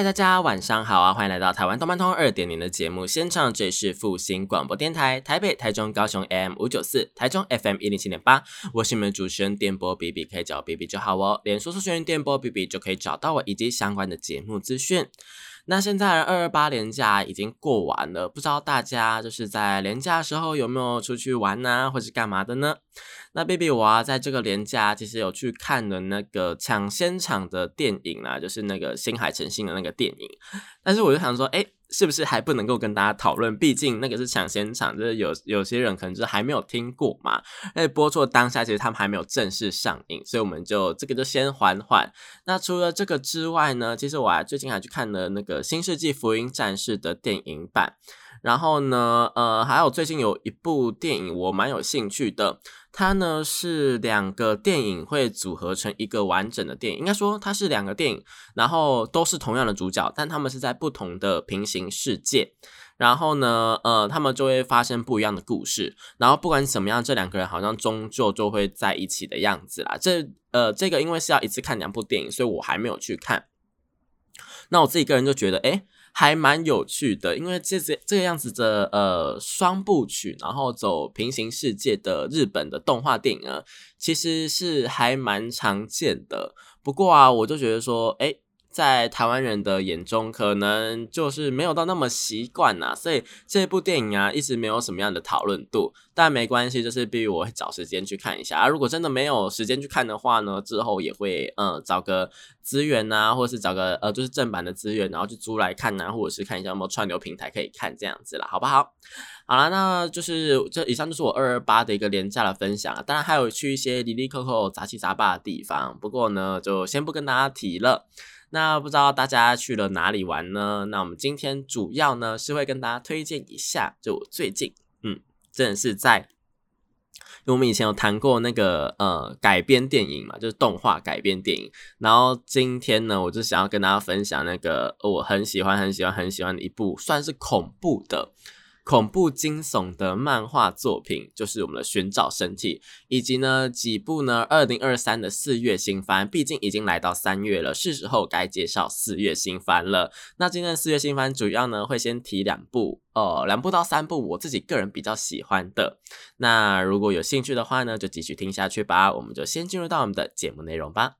嗨，大家晚上好啊！欢迎来到台湾动漫通二点零的节目现场，这里是复兴广播电台，台北、台中、高雄 AM 五九四，台中 FM 一零七点八，我是你们的主持人电波 B B，可以叫我 B B 就好哦。连说搜寻电波 B B 就可以找到我以及相关的节目资讯。那现在二二八年假已经过完了，不知道大家就是在年假的时候有没有出去玩呢，或是干嘛的呢？那 baby 我啊，在这个年假其实有去看的那个抢先场的电影啦，就是那个星海诚信的那个电影，但是我就想说，哎。是不是还不能够跟大家讨论？毕竟那个是抢先场，就是有有些人可能就是还没有听过嘛。那播出当下，其实他们还没有正式上映，所以我们就这个就先缓缓。那除了这个之外呢，其实我还最近还去看了那个《新世纪福音战士》的电影版。然后呢，呃，还有最近有一部电影我蛮有兴趣的。它呢是两个电影会组合成一个完整的电影，应该说它是两个电影，然后都是同样的主角，但他们是在不同的平行世界，然后呢，呃，他们就会发生不一样的故事，然后不管怎么样，这两个人好像终究就会在一起的样子啦。这呃，这个因为是要一次看两部电影，所以我还没有去看。那我自己个人就觉得，哎。还蛮有趣的，因为这这这个样子的呃双部曲，然后走平行世界的日本的动画电影啊，其实是还蛮常见的。不过啊，我就觉得说，哎。在台湾人的眼中，可能就是没有到那么习惯呐，所以这部电影啊，一直没有什么样的讨论度。但没关系，就是比如我会找时间去看一下啊。如果真的没有时间去看的话呢，之后也会嗯找个资源呐，或者是找个呃就是正版的资源，然后去租来看呐，或者是看一下有没有串流平台可以看这样子了，好不好？好了，那就是这以上就是我二二八的一个廉价的分享当然还有去一些里里扣扣杂七杂八的地方，不过呢，就先不跟大家提了。那不知道大家去了哪里玩呢？那我们今天主要呢是会跟大家推荐一下，就我最近，嗯，真的是在，因为我们以前有谈过那个呃改编电影嘛，就是动画改编电影。然后今天呢，我就想要跟大家分享那个我很喜欢、很喜欢、很喜欢的一部，算是恐怖的。恐怖惊悚的漫画作品，就是我们的《寻找身体》，以及呢几部呢二零二三的四月新番。毕竟已经来到三月了，是时候该介绍四月新番了。那今天的四月新番主要呢会先提两部，呃，两部到三部我自己个人比较喜欢的。那如果有兴趣的话呢，就继续听下去吧。我们就先进入到我们的节目内容吧。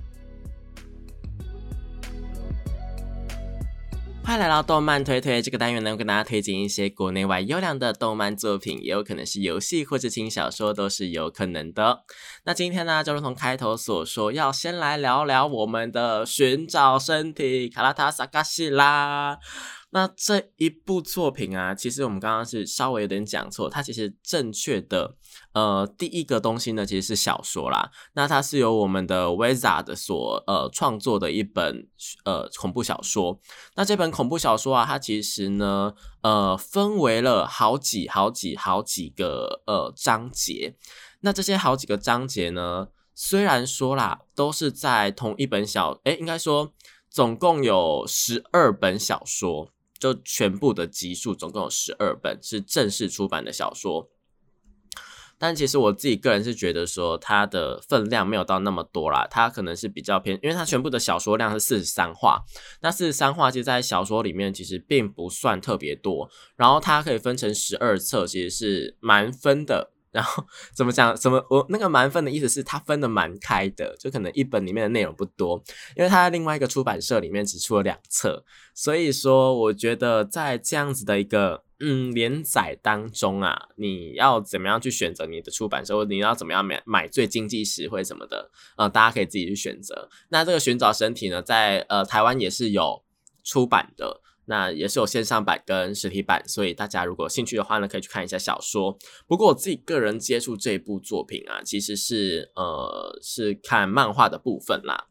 快来到动漫推推这个单元呢，我跟大家推荐一些国内外优良的动漫作品，也有可能是游戏或者轻小说，都是有可能的。那今天呢，就如同开头所说，要先来聊聊我们的寻找身体卡拉塔萨卡西拉。那这一部作品啊，其实我们刚刚是稍微有点讲错，它其实正确的呃第一个东西呢，其实是小说啦。那它是由我们的 Wizard 所呃创作的一本呃恐怖小说。那这本恐怖小说啊，它其实呢呃分为了好几好几好几个呃章节。那这些好几个章节呢，虽然说啦，都是在同一本小，诶，应该说总共有十二本小说。就全部的集数总共有十二本是正式出版的小说，但其实我自己个人是觉得说它的分量没有到那么多啦，它可能是比较偏，因为它全部的小说量是四十三话，那四十三话其实，在小说里面其实并不算特别多，然后它可以分成十二册，其实是蛮分的。然后怎么讲？怎么我那个蛮分的意思是它分的蛮开的，就可能一本里面的内容不多，因为它在另外一个出版社里面只出了两册，所以说我觉得在这样子的一个嗯连载当中啊，你要怎么样去选择你的出版社，或你要怎么样买买最经济实惠什么的，呃，大家可以自己去选择。那这个寻找身体呢，在呃台湾也是有出版的。那也是有线上版跟实体版，所以大家如果有兴趣的话呢，可以去看一下小说。不过我自己个人接触这部作品啊，其实是呃是看漫画的部分啦。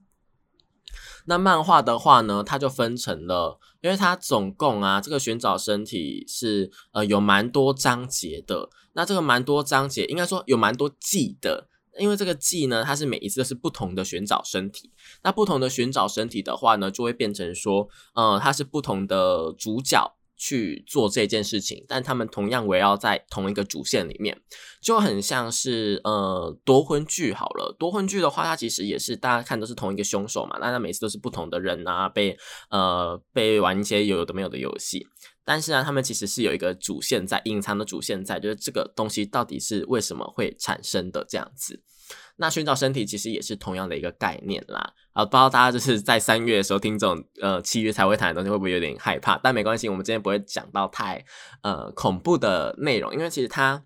那漫画的话呢，它就分成了，因为它总共啊，这个寻找身体是呃有蛮多章节的。那这个蛮多章节，应该说有蛮多季的。因为这个季呢，它是每一次都是不同的寻找身体。那不同的寻找身体的话呢，就会变成说，呃，它是不同的主角去做这件事情，但他们同样围绕在同一个主线里面，就很像是呃夺魂剧好了。夺魂剧的话，它其实也是大家看都是同一个凶手嘛，那它每次都是不同的人啊，被呃被玩一些有的没有的游戏。但是呢，他们其实是有一个主线在，隐藏的主线在，就是这个东西到底是为什么会产生的这样子。那寻找身体其实也是同样的一个概念啦。啊，不知道大家就是在三月的时候听这种呃七月才会谈的东西，会不会有点害怕？但没关系，我们今天不会讲到太呃恐怖的内容，因为其实它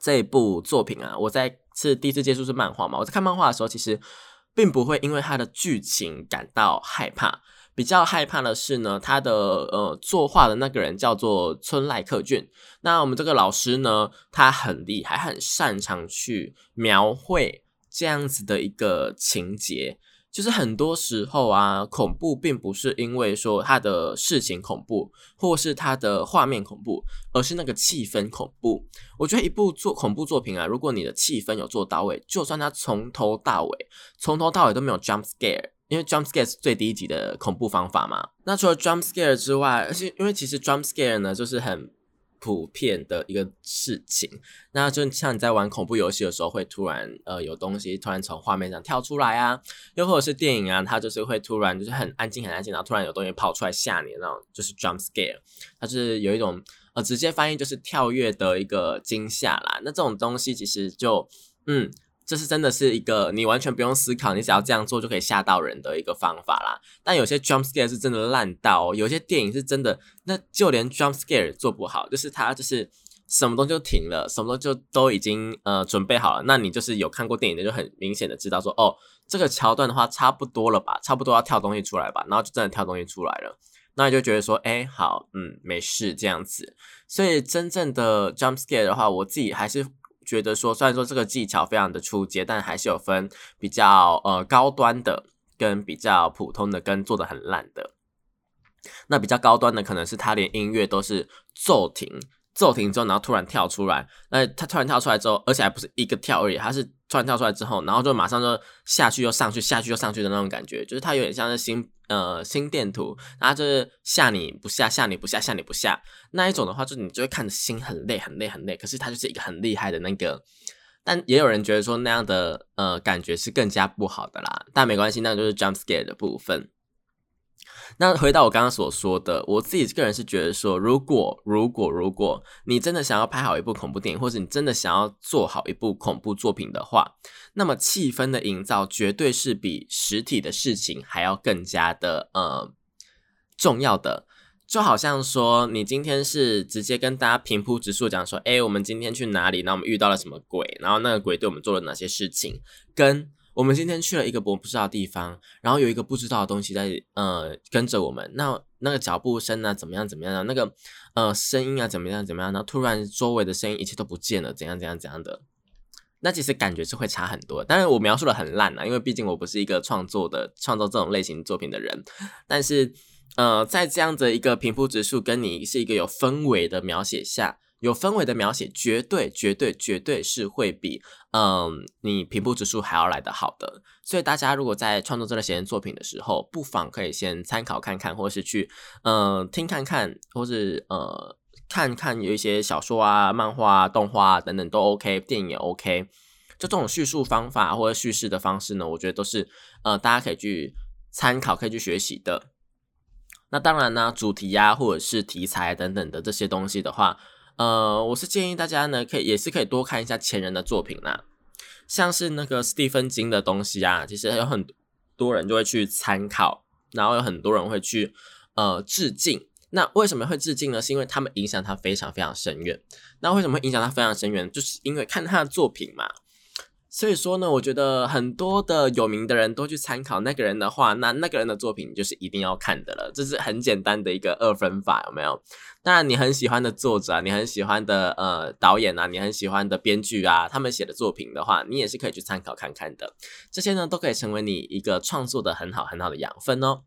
这一部作品啊，我在是第一次接触是漫画嘛，我在看漫画的时候，其实并不会因为它的剧情感到害怕。比较害怕的是呢，他的呃作画的那个人叫做村濑克俊。那我们这个老师呢，他很厉害，很擅长去描绘这样子的一个情节。就是很多时候啊，恐怖并不是因为说他的事情恐怖，或是他的画面恐怖，而是那个气氛恐怖。我觉得一部作恐怖作品啊，如果你的气氛有做到位，就算它从头到尾，从头到尾都没有 jump scare。因为 jump scare 是最低级的恐怖方法嘛。那除了 jump scare 之外，而且因为其实 jump scare 呢，就是很普遍的一个事情。那就像你在玩恐怖游戏的时候，会突然呃有东西突然从画面上跳出来啊，又或者是电影啊，它就是会突然就是很安静很安静，然后突然有东西跑出来吓你那种，就是 jump scare。它是有一种呃直接翻译就是跳跃的一个惊吓啦。那这种东西其实就嗯。这是真的是一个你完全不用思考，你只要这样做就可以吓到人的一个方法啦。但有些 jump scare 是真的烂到，哦有些电影是真的，那就连 jump scare 做不好，就是他就是什么东西就停了，什么东西就都已经呃准备好了。那你就是有看过电影的，就很明显的知道说，哦，这个桥段的话差不多了吧，差不多要跳东西出来吧，然后就真的跳东西出来了，那你就觉得说，哎，好，嗯，没事这样子。所以真正的 jump scare 的话，我自己还是。觉得说，虽然说这个技巧非常的出阶，但还是有分比较呃高端的跟比较普通的，跟做的很烂的。那比较高端的，可能是他连音乐都是骤停。骤停之后，然后突然跳出来，那他突然跳出来之后，而且还不是一个跳而已，他是突然跳出来之后，然后就马上就下去又上去，下去又上去的那种感觉，就是它有点像是心呃心电图，然后就是吓你不下，吓你不下，吓你不下那一种的话，就你就会看着心很累很累很累，可是它就是一个很厉害的那个，但也有人觉得说那样的呃感觉是更加不好的啦，但没关系，那就是 jump scare 的部分。那回到我刚刚所说的，我自己个人是觉得说，如果如果如果你真的想要拍好一部恐怖电影，或者你真的想要做好一部恐怖作品的话，那么气氛的营造绝对是比实体的事情还要更加的呃重要的。就好像说，你今天是直接跟大家平铺直述讲说，哎，我们今天去哪里？然后我们遇到了什么鬼？然后那个鬼对我们做了哪些事情？跟我们今天去了一个我不知道的地方，然后有一个不知道的东西在呃跟着我们。那那个脚步声啊，怎么样怎么样？那个呃声音啊，怎么样怎么样？然后突然周围的声音一切都不见了，怎样怎样怎样的？那其实感觉是会差很多。当然我描述的很烂啊，因为毕竟我不是一个创作的创作这种类型作品的人。但是呃，在这样的一个平铺直述，跟你是一个有氛围的描写下。有氛围的描写，绝对、绝对、绝对是会比嗯你平铺直述还要来得好的。所以大家如果在创作这类型作品的时候，不妨可以先参考看看，或是去嗯听看看，或是呃看看有一些小说啊、漫画啊、动画等等都 OK，电影也 OK。就这种叙述方法或者叙事的方式呢，我觉得都是呃大家可以去参考、可以去学习的。那当然呢，主题呀或者是题材等等的这些东西的话。呃，我是建议大家呢，可以也是可以多看一下前人的作品啦，像是那个斯蒂芬金的东西啊，其实有很多人就会去参考，然后有很多人会去呃致敬。那为什么会致敬呢？是因为他们影响他非常非常深远。那为什么会影响他非常深远？就是因为看他的作品嘛。所以说呢，我觉得很多的有名的人都去参考那个人的话，那那个人的作品就是一定要看的了。这是很简单的一个二分法，有没有？当然，你很喜欢的作者啊，你很喜欢的呃导演啊，你很喜欢的编剧啊，他们写的作品的话，你也是可以去参考看看的。这些呢，都可以成为你一个创作的很好很好的养分哦。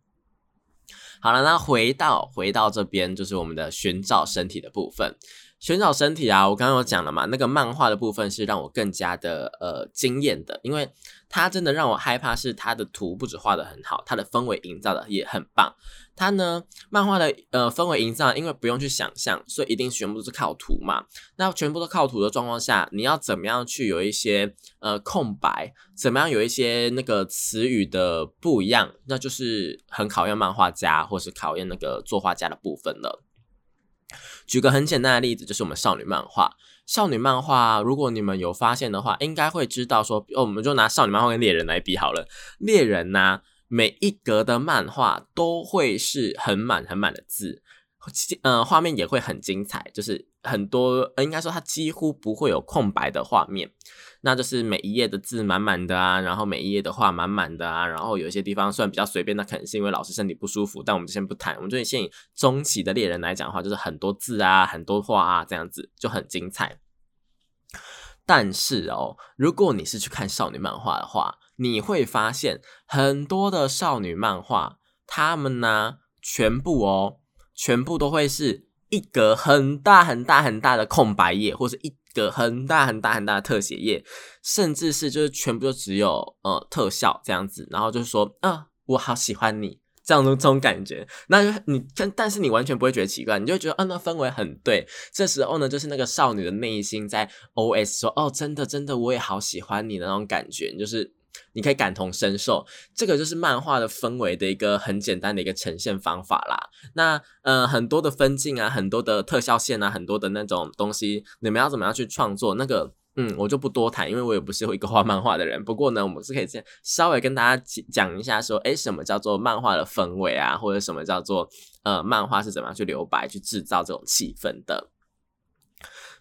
好了，那回到回到这边，就是我们的寻找身体的部分。寻找身体啊，我刚刚有讲了嘛，那个漫画的部分是让我更加的呃惊艳的，因为它真的让我害怕，是它的图不止画的很好，它的氛围营造的也很棒。它呢，漫画的呃氛围营造，因为不用去想象，所以一定全部都是靠图嘛。那全部都靠图的状况下，你要怎么样去有一些呃空白，怎么样有一些那个词语的不一样，那就是很考验漫画家或是考验那个作画家的部分了。举个很简单的例子，就是我们少女漫画。少女漫画，如果你们有发现的话，应该会知道说，哦，我们就拿少女漫画跟猎人来比好了。猎人呢，每一格的漫画都会是很满很满的字，呃，画面也会很精彩，就是很多，应该说它几乎不会有空白的画面。那就是每一页的字满满的啊，然后每一页的画满满的啊，然后有一些地方虽然比较随便，那可能是因为老师身体不舒服，但我们就先不谈。我们就先以中期的猎人来讲的话，就是很多字啊，很多画啊，这样子就很精彩。但是哦，如果你是去看少女漫画的话，你会发现很多的少女漫画，他们呢全部哦，全部都会是一格很大很大很大的空白页，或者一。个很大很大很大的特写页，甚至是就是全部都只有呃特效这样子，然后就是说啊，我好喜欢你这样的这种感觉，那就你但但是你完全不会觉得奇怪，你就觉得啊，那氛围很对。这时候呢，就是那个少女的内心在 O S 说哦，真的真的，我也好喜欢你的那种感觉，就是。你可以感同身受，这个就是漫画的氛围的一个很简单的一个呈现方法啦。那呃，很多的分镜啊，很多的特效线啊，很多的那种东西，你们要怎么样去创作？那个嗯，我就不多谈，因为我也不是一个画漫画的人。不过呢，我们是可以这样稍微跟大家讲一下，说诶，什么叫做漫画的氛围啊，或者什么叫做呃，漫画是怎么样去留白、去制造这种气氛的。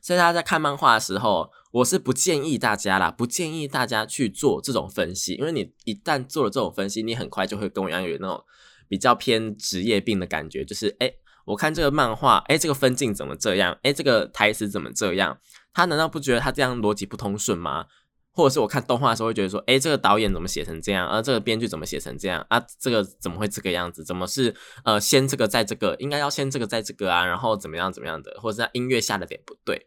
所以大家在看漫画的时候，我是不建议大家啦，不建议大家去做这种分析，因为你一旦做了这种分析，你很快就会跟我一样有那种比较偏职业病的感觉，就是哎，我看这个漫画，哎，这个分镜怎么这样？哎，这个台词怎么这样？他难道不觉得他这样逻辑不通顺吗？或者是我看动画的时候会觉得说，哎，这个导演怎么写成这样？啊，这个编剧怎么写成这样？啊，这个怎么会这个样子？怎么是呃先这个再这个？应该要先这个再这个啊？然后怎么样怎么样的？或者是音乐下的点不对？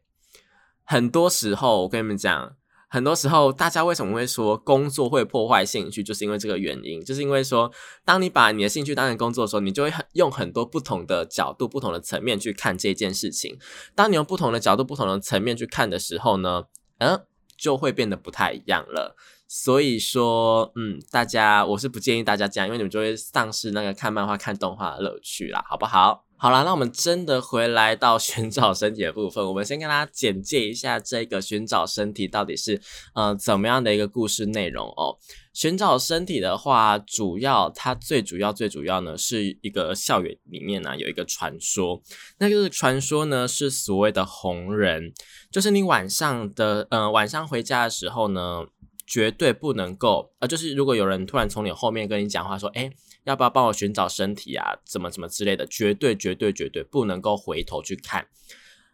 很多时候，我跟你们讲，很多时候大家为什么会说工作会破坏兴趣，就是因为这个原因，就是因为说，当你把你的兴趣当成工作的时候，你就会很用很多不同的角度、不同的层面去看这件事情。当你用不同的角度、不同的层面去看的时候呢，嗯。就会变得不太一样了，所以说，嗯，大家我是不建议大家这样，因为你们就会丧失那个看漫画、看动画的乐趣啦，好不好？好啦，那我们真的回来到寻找身体的部分，我们先跟大家简介一下这个寻找身体到底是呃怎么样的一个故事内容哦。寻找身体的话，主要它最主要最主要呢是一个校园里面呢有一个传说，那就是传说呢是所谓的红人，就是你晚上的呃晚上回家的时候呢，绝对不能够呃就是如果有人突然从你后面跟你讲话说，哎。要不要帮我寻找身体啊？怎么怎么之类的，绝对绝对绝对不能够回头去看，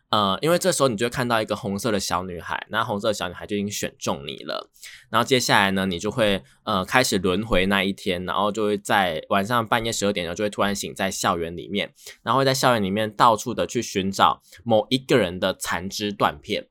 呃，因为这时候你就会看到一个红色的小女孩，那红色的小女孩就已经选中你了。然后接下来呢，你就会呃开始轮回那一天，然后就会在晚上半夜十二点呢，就会突然醒在校园里面，然后会在校园里面到处的去寻找某一个人的残肢断片。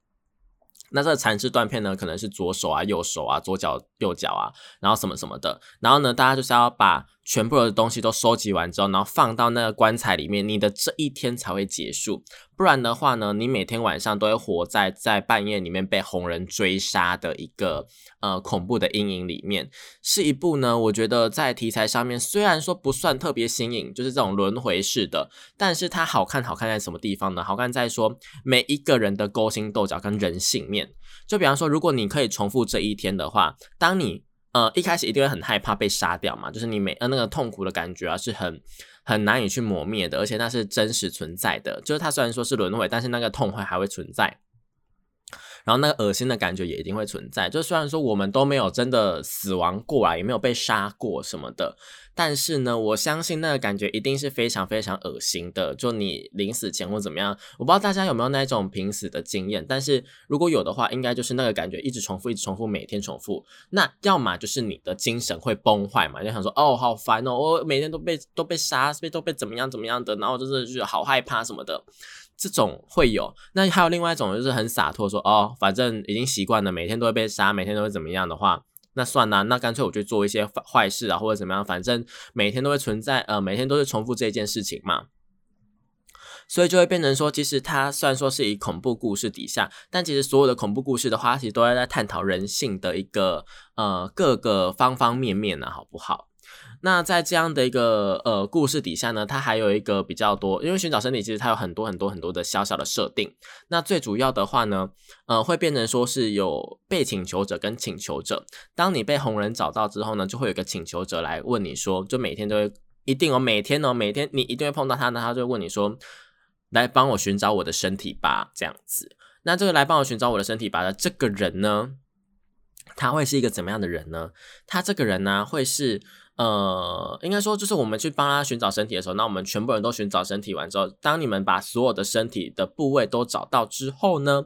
那这个残肢断片呢，可能是左手啊、右手啊、左脚、右脚啊，然后什么什么的。然后呢，大家就是要把全部的东西都收集完之后，然后放到那个棺材里面，你的这一天才会结束。不然的话呢，你每天晚上都会活在在半夜里面被红人追杀的一个呃恐怖的阴影里面。是一部呢，我觉得在题材上面虽然说不算特别新颖，就是这种轮回式的，但是它好看好看在什么地方呢？好看在说每一个人的勾心斗角跟人性面。就比方说，如果你可以重复这一天的话，当你呃一开始一定会很害怕被杀掉嘛，就是你每呃那个痛苦的感觉啊是很。很难以去磨灭的，而且那是真实存在的。就是它虽然说是轮回，但是那个痛会还会存在。然后那个恶心的感觉也一定会存在。就虽然说我们都没有真的死亡过啊，也没有被杀过什么的。但是呢，我相信那个感觉一定是非常非常恶心的。就你临死前或怎么样，我不知道大家有没有那种濒死的经验。但是如果有的话，应该就是那个感觉一直重复，一直重复，每天重复。那要么就是你的精神会崩坏嘛，就想说哦，好烦哦，我每天都被都被杀，被都被怎么样怎么样的，然后就是就是好害怕什么的。这种会有。那还有另外一种就是很洒脱，说哦，反正已经习惯了，每天都会被杀，每天都会怎么样的话。那算了，那干脆我就做一些坏事啊，或者怎么样，反正每天都会存在，呃，每天都是重复这件事情嘛，所以就会变成说，其实它虽然说是以恐怖故事底下，但其实所有的恐怖故事的话，其实都在探讨人性的一个呃各个方方面面呢，好不好？那在这样的一个呃故事底下呢，它还有一个比较多，因为寻找身体其实它有很多很多很多的小小的设定。那最主要的话呢，呃，会变成说是有被请求者跟请求者。当你被红人找到之后呢，就会有一个请求者来问你说，就每天都会一定哦，每天哦，每天你一定会碰到他呢，他就问你说，来帮我寻找我的身体吧，这样子。那这个来帮我寻找我的身体吧的这个人呢，他会是一个怎么样的人呢？他这个人呢，会是。呃，应该说就是我们去帮他寻找身体的时候，那我们全部人都寻找身体完之后，当你们把所有的身体的部位都找到之后呢，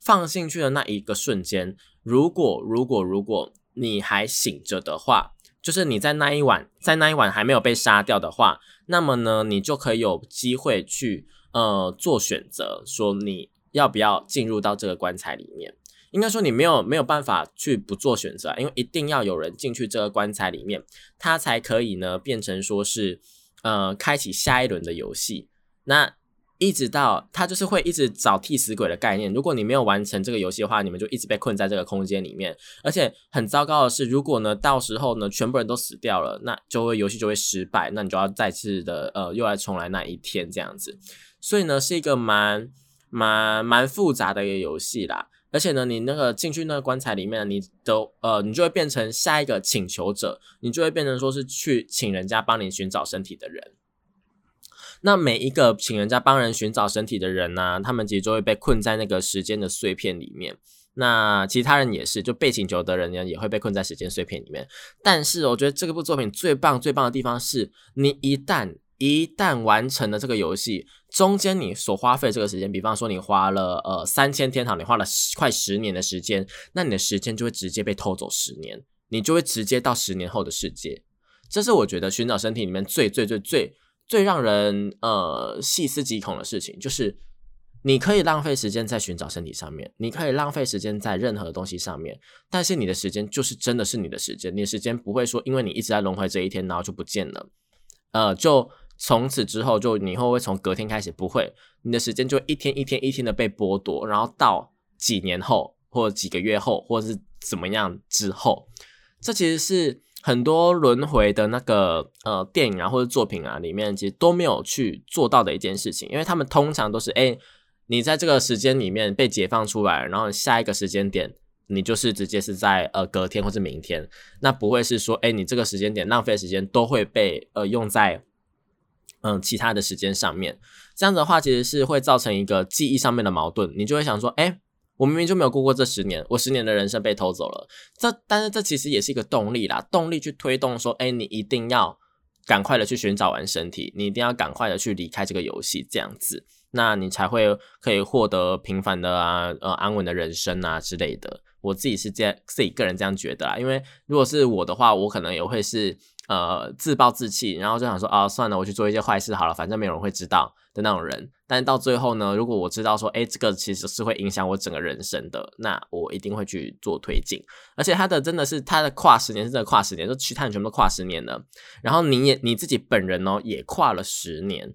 放进去的那一个瞬间，如果如果如果你还醒着的话，就是你在那一晚在那一晚还没有被杀掉的话，那么呢，你就可以有机会去呃做选择，说你要不要进入到这个棺材里面。应该说你没有没有办法去不做选择，因为一定要有人进去这个棺材里面，他才可以呢变成说是呃开启下一轮的游戏。那一直到他就是会一直找替死鬼的概念。如果你没有完成这个游戏的话，你们就一直被困在这个空间里面。而且很糟糕的是，如果呢到时候呢全部人都死掉了，那就会游戏就会失败，那你就要再次的呃又来重来那一天这样子。所以呢是一个蛮蛮蛮复杂的一个游戏啦。而且呢，你那个进去那个棺材里面，你都呃，你就会变成下一个请求者，你就会变成说是去请人家帮你寻找身体的人。那每一个请人家帮人寻找身体的人呢，他们其实就会被困在那个时间的碎片里面。那其他人也是，就被请求的人呢，也会被困在时间碎片里面。但是我觉得这部作品最棒最棒的地方是，你一旦一旦完成了这个游戏，中间你所花费这个时间，比方说你花了呃三千天堂，你花了快十年的时间，那你的时间就会直接被偷走十年，你就会直接到十年后的世界。这是我觉得寻找身体里面最最最最最让人呃细思极恐的事情，就是你可以浪费时间在寻找身体上面，你可以浪费时间在任何的东西上面，但是你的时间就是真的是你的时间，你的时间不会说因为你一直在轮回这一天，然后就不见了，呃就。从此之后，就你会不会从隔天开始不会，你的时间就一天一天一天的被剥夺，然后到几年后或几个月后，或者是怎么样之后，这其实是很多轮回的那个呃电影啊或者作品啊里面其实都没有去做到的一件事情，因为他们通常都是哎，你在这个时间里面被解放出来，然后下一个时间点你就是直接是在呃隔天或者明天，那不会是说哎你这个时间点浪费时间都会被呃用在。嗯，其他的时间上面，这样子的话，其实是会造成一个记忆上面的矛盾。你就会想说，哎，我明明就没有过过这十年，我十年的人生被偷走了。这，但是这其实也是一个动力啦，动力去推动说，哎，你一定要赶快的去寻找完身体，你一定要赶快的去离开这个游戏，这样子，那你才会可以获得平凡的啊，呃，安稳的人生啊之类的。我自己是这样，自己个人这样觉得啦。因为如果是我的话，我可能也会是。呃，自暴自弃，然后就想说啊，算了，我去做一些坏事好了，反正没有人会知道的那种人。但是到最后呢，如果我知道说，哎，这个其实是会影响我整个人生的，那我一定会去做推进。而且他的真的是他的跨十年，是真的跨十年，就其他人全部都跨十年了。然后你也你自己本人哦，也跨了十年。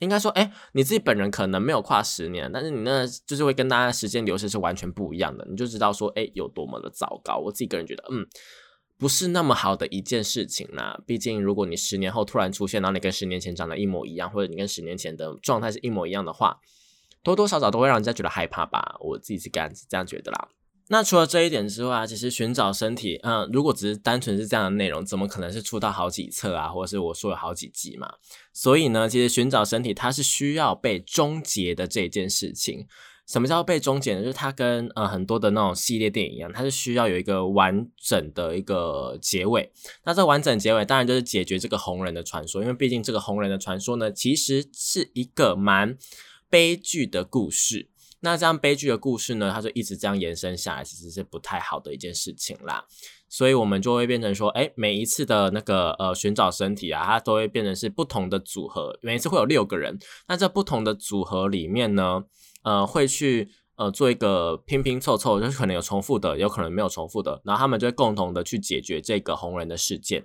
应该说，哎，你自己本人可能没有跨十年，但是你那就是会跟大家时间流逝是完全不一样的。你就知道说，哎，有多么的糟糕。我自己个人觉得，嗯。不是那么好的一件事情啦。毕竟，如果你十年后突然出现，然后你跟十年前长得一模一样，或者你跟十年前的状态是一模一样的话，多多少少都会让人家觉得害怕吧。我自己是这样子这样觉得啦。那除了这一点之外，其实寻找身体，嗯，如果只是单纯是这样的内容，怎么可能是出到好几册啊，或者是我说有好几集嘛？所以呢，其实寻找身体它是需要被终结的这件事情。什么叫被终结呢？就是它跟呃很多的那种系列电影一样，它是需要有一个完整的一个结尾。那这完整结尾当然就是解决这个红人的传说，因为毕竟这个红人的传说呢，其实是一个蛮悲剧的故事。那这样悲剧的故事呢，它就一直这样延伸下来，其实是不太好的一件事情啦。所以我们就会变成说，哎，每一次的那个呃寻找身体啊，它都会变成是不同的组合，每一次会有六个人。那这不同的组合里面呢，呃，会去呃做一个拼拼凑凑，就是可能有重复的，有可能没有重复的，然后他们就会共同的去解决这个红人的事件。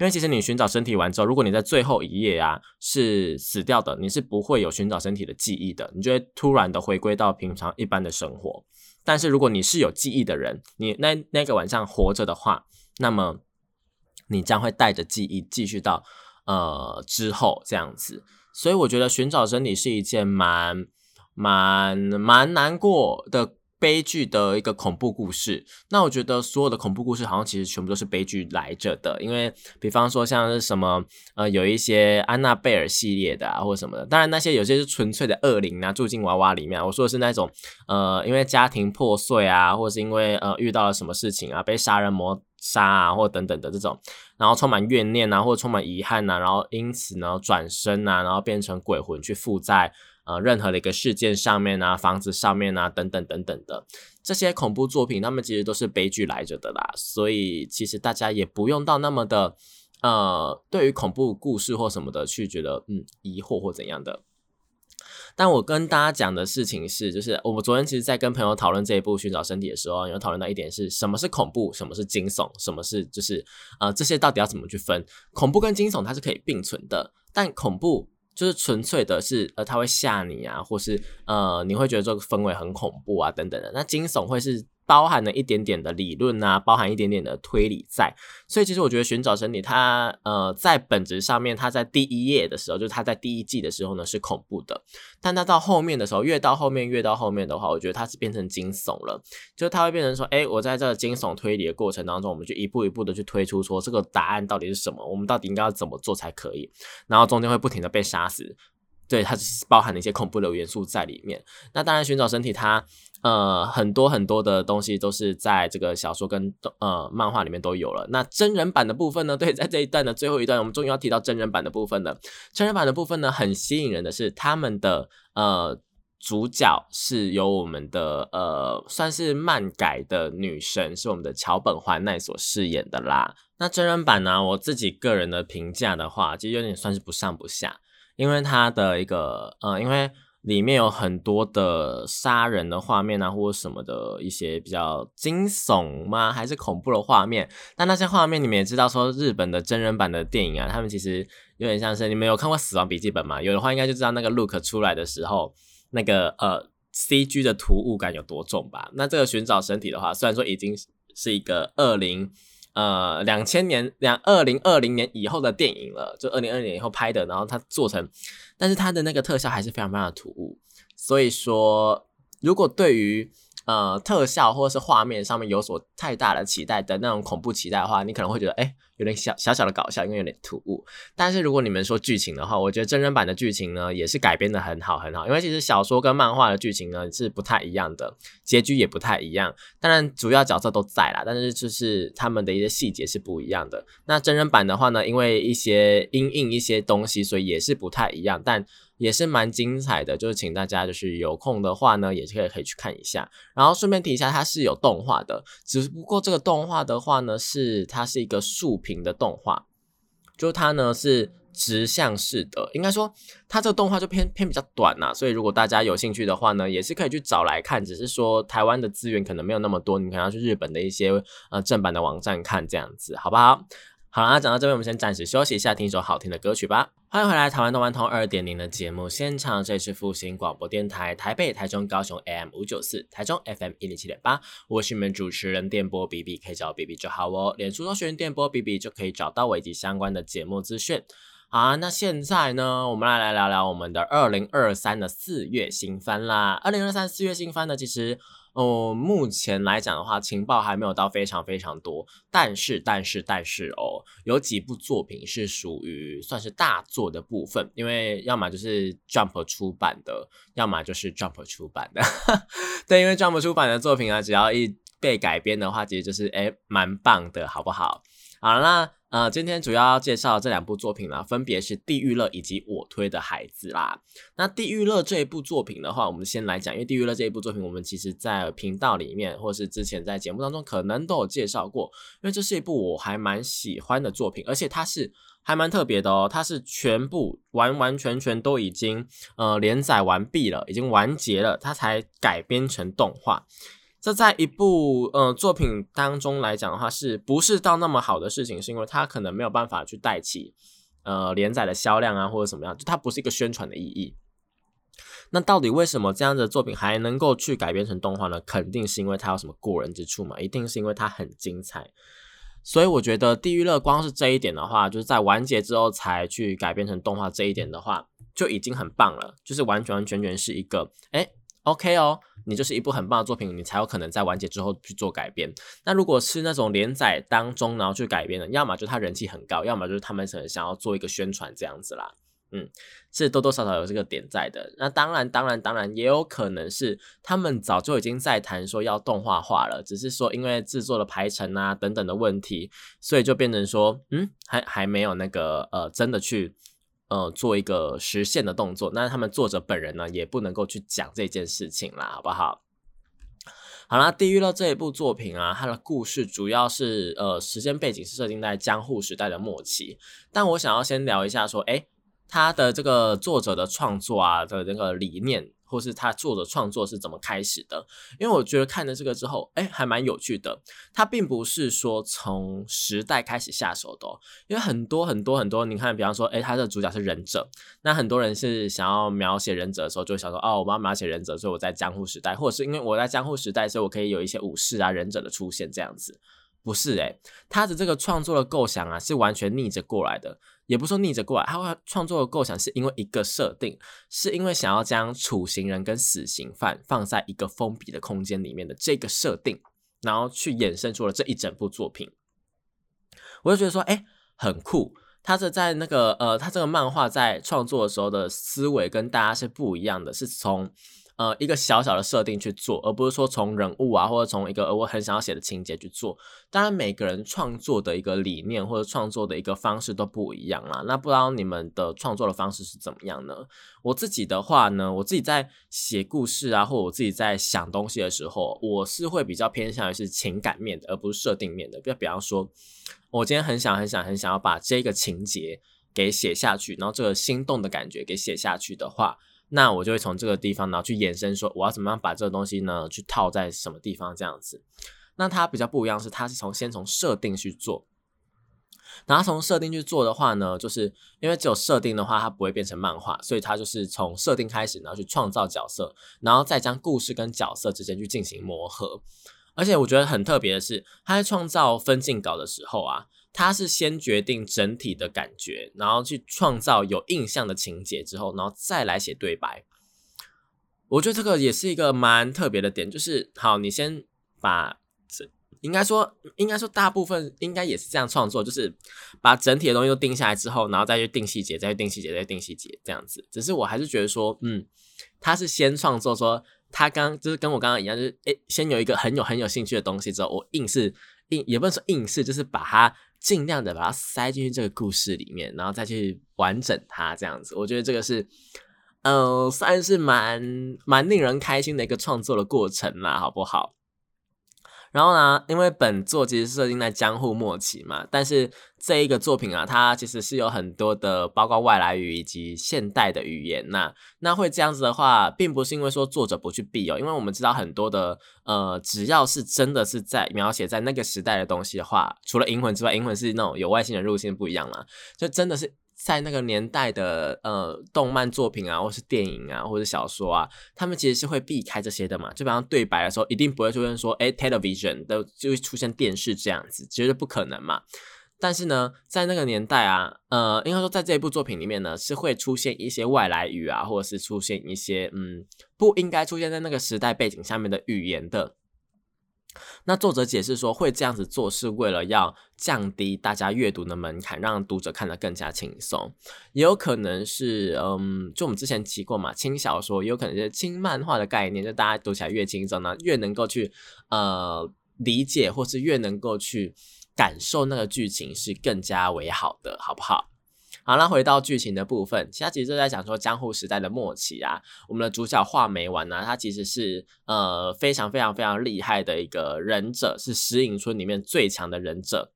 因为其实你寻找身体完之后，如果你在最后一页啊是死掉的，你是不会有寻找身体的记忆的，你就会突然的回归到平常一般的生活。但是如果你是有记忆的人，你那那个晚上活着的话，那么你将会带着记忆继续到呃之后这样子。所以我觉得寻找真理是一件蛮蛮蛮难过的。悲剧的一个恐怖故事，那我觉得所有的恐怖故事好像其实全部都是悲剧来着的，因为比方说像是什么呃有一些安娜贝尔系列的啊或者什么的，当然那些有些是纯粹的恶灵啊住进娃娃里面，我说的是那种呃因为家庭破碎啊，或者是因为呃遇到了什么事情啊被杀人魔杀啊或等等的这种，然后充满怨念啊或者充满遗憾呐，然后因此呢转身啊，然后变成鬼魂去附在。呃，任何的一个事件上面啊，房子上面啊，等等等等的这些恐怖作品，他们其实都是悲剧来着的啦。所以其实大家也不用到那么的呃，对于恐怖故事或什么的去觉得嗯疑惑或怎样的。但我跟大家讲的事情是，就是我们昨天其实，在跟朋友讨论这一部《寻找身体》的时候，有讨论到一点是什么是恐怖，什么是惊悚，什么是就是呃这些到底要怎么去分？恐怖跟惊悚它是可以并存的，但恐怖。就是纯粹的是，呃，他会吓你啊，或是呃，你会觉得这个氛围很恐怖啊，等等的。那惊悚会是。包含了一点点的理论啊，包含一点点的推理在，所以其实我觉得寻找真理，它呃在本质上面，它在第一页的时候，就是它在第一季的时候呢是恐怖的，但它到后面的时候，越到后面越到后面的话，我觉得它是变成惊悚了，就是它会变成说，哎，我在这个惊悚推理的过程当中，我们就一步一步的去推出说这个答案到底是什么，我们到底应该要怎么做才可以，然后中间会不停的被杀死，对，它是包含了一些恐怖的元素在里面。那当然寻找身体它。呃，很多很多的东西都是在这个小说跟呃漫画里面都有了。那真人版的部分呢？对，在这一段的最后一段，我们终于要提到真人版的部分了。真人版的部分呢，很吸引人的是，他们的呃主角是由我们的呃算是漫改的女神，是我们的桥本环奈所饰演的啦。那真人版呢，我自己个人的评价的话，其实有点算是不上不下，因为它的一个呃，因为。里面有很多的杀人的画面啊，或者什么的一些比较惊悚吗？还是恐怖的画面？但那些画面你们也知道，说日本的真人版的电影啊，他们其实有点像是你们有看过《死亡笔记本》吗？有的话应该就知道那个 look 出来的时候，那个呃 CG 的突兀感有多重吧？那这个寻找身体的话，虽然说已经是一个二零。呃，两千年两二零二零年以后的电影了，就二零二零年以后拍的，然后它做成，但是它的那个特效还是非常非常的突兀，所以说，如果对于。呃，特效或者是画面上面有所太大的期待的那种恐怖期待的话，你可能会觉得，哎，有点小小小的搞笑，因为有点突兀。但是如果你们说剧情的话，我觉得真人版的剧情呢，也是改编的很好很好。因为其实小说跟漫画的剧情呢是不太一样的，结局也不太一样。当然，主要角色都在啦，但是就是他们的一些细节是不一样的。那真人版的话呢，因为一些阴影一些东西，所以也是不太一样，但。也是蛮精彩的，就是请大家就是有空的话呢，也是可以可以去看一下。然后顺便提一下，它是有动画的，只不过这个动画的话呢，是它是一个竖屏的动画，就它呢是直向式的。应该说，它这个动画就偏偏比较短呐，所以如果大家有兴趣的话呢，也是可以去找来看。只是说台湾的资源可能没有那么多，你可能要去日本的一些呃正版的网站看这样子，好不好？好了，讲到这边，我们先暂时休息一下，听一首好听的歌曲吧。欢迎回来，台湾动漫通二点零的节目现场，这里是复兴广播电台台北、台中、高雄 AM 五九四，台中 FM 一零七点八。我是你们主持人电波 B B，可以找 B B 就好哦。脸书搜寻电波 B B 就可以找到我以及相关的节目资讯。好，那现在呢，我们来来聊聊我们的二零二三的四月新番啦。二零二三四月新番呢，其实。哦，目前来讲的话，情报还没有到非常非常多，但是但是但是哦，有几部作品是属于算是大作的部分，因为要么就是 Jump 出版的，要么就是 Jump 出版的。对，因为 Jump 出版的作品啊，只要一被改编的话，其实就是哎蛮棒的，好不好？好了，那。呃，今天主要介绍这两部作品啦，分别是《地狱乐》以及我推的孩子啦。那《地狱乐》这一部作品的话，我们先来讲，因为《地狱乐》这一部作品，我们其实在频道里面，或是之前在节目当中，可能都有介绍过。因为这是一部我还蛮喜欢的作品，而且它是还蛮特别的哦，它是全部完完全全都已经呃连载完毕了，已经完结了，它才改编成动画。这在一部呃作品当中来讲的话，是不是到那么好的事情？是因为它可能没有办法去带起呃连载的销量啊，或者什么样？就它不是一个宣传的意义。那到底为什么这样的作品还能够去改编成动画呢？肯定是因为它有什么过人之处嘛？一定是因为它很精彩。所以我觉得《地狱乐》光是这一点的话，就是在完结之后才去改编成动画这一点的话，就已经很棒了。就是完完全全是一个哎。OK 哦，你就是一部很棒的作品，你才有可能在完结之后去做改编。那如果是那种连载当中然后去改编的，要么就他人气很高，要么就是他们可能想要做一个宣传这样子啦。嗯，是多多少少有这个点在的。那当然，当然，当然也有可能是他们早就已经在谈说要动画化了，只是说因为制作的排程啊等等的问题，所以就变成说，嗯，还还没有那个呃真的去。呃，做一个实现的动作，那他们作者本人呢，也不能够去讲这件事情啦，好不好？好啦，《地狱乐》这一部作品啊，它的故事主要是呃，时间背景是设定在江户时代的末期，但我想要先聊一下说，哎，他的这个作者的创作啊的那个理念。或是他做的创作是怎么开始的？因为我觉得看了这个之后，哎，还蛮有趣的。他并不是说从时代开始下手的，因为很多很多很多，你看，比方说，哎，他的主角是忍者，那很多人是想要描写忍者的时候，就想说，哦，我要描写忍者，所以我在江户时代，或者是因为我在江户时代，所以我可以有一些武士啊、忍者的出现这样子。不是诶，他的这个创作的构想啊，是完全逆着过来的，也不说逆着过来，他会创作的构想是因为一个设定，是因为想要将处刑人跟死刑犯放在一个封闭的空间里面的这个设定，然后去衍生出了这一整部作品。我就觉得说，哎，很酷。他是在那个呃，他这个漫画在创作的时候的思维跟大家是不一样的，是从。呃，一个小小的设定去做，而不是说从人物啊，或者从一个我很想要写的情节去做。当然，每个人创作的一个理念或者创作的一个方式都不一样啦。那不知道你们的创作的方式是怎么样呢？我自己的话呢，我自己在写故事啊，或者我自己在想东西的时候，我是会比较偏向于是情感面的，而不是设定面的。就比方说，我今天很想、很想、很想要把这个情节给写下去，然后这个心动的感觉给写下去的话。那我就会从这个地方，然后去延伸说，我要怎么样把这个东西呢，去套在什么地方这样子。那它比较不一样是，它是从先从设定去做，然后从设定去做的话呢，就是因为只有设定的话，它不会变成漫画，所以它就是从设定开始，然后去创造角色，然后再将故事跟角色之间去进行磨合。而且我觉得很特别的是，他在创造分镜稿的时候啊。他是先决定整体的感觉，然后去创造有印象的情节之后，然后再来写对白。我觉得这个也是一个蛮特别的点，就是好，你先把这应该说应该说大部分应该也是这样创作，就是把整体的东西都定下来之后，然后再去定细节，再去定细节，再去定细节这样子。只是我还是觉得说，嗯，他是先创作，说他刚就是跟我刚刚一样，就是诶，先有一个很有很有兴趣的东西之后，我硬是硬也不能说硬是，就是把它。尽量的把它塞进去这个故事里面，然后再去完整它，这样子，我觉得这个是，嗯，算是蛮蛮令人开心的一个创作的过程啦，好不好？然后呢，因为本作其实设定在江户末期嘛，但是这一个作品啊，它其实是有很多的，包括外来语以及现代的语言。那那会这样子的话，并不是因为说作者不去避哦，因为我们知道很多的，呃，只要是真的是在描写在那个时代的东西的话，除了银魂之外，银魂是那种有外星人入侵不一样啦，就真的是。在那个年代的呃动漫作品啊，或是电影啊，或者小说啊，他们其实是会避开这些的嘛。就比方对白的时候，一定不会出现说，哎，television 的就会出现电视这样子，绝对不可能嘛。但是呢，在那个年代啊，呃，应该说在这一部作品里面呢，是会出现一些外来语啊，或者是出现一些嗯不应该出现在那个时代背景下面的语言的。那作者解释说，会这样子做是为了要降低大家阅读的门槛，让读者看得更加轻松。也有可能是，嗯，就我们之前提过嘛，轻小说也有可能是轻漫画的概念，就大家读起来越轻松呢，越能够去呃理解，或是越能够去感受那个剧情是更加为好的，好不好？好，那回到剧情的部分，其他其实就在讲说江户时代的末期啊，我们的主角画眉丸呢，他其实是呃非常非常非常厉害的一个忍者，是石影村里面最强的忍者。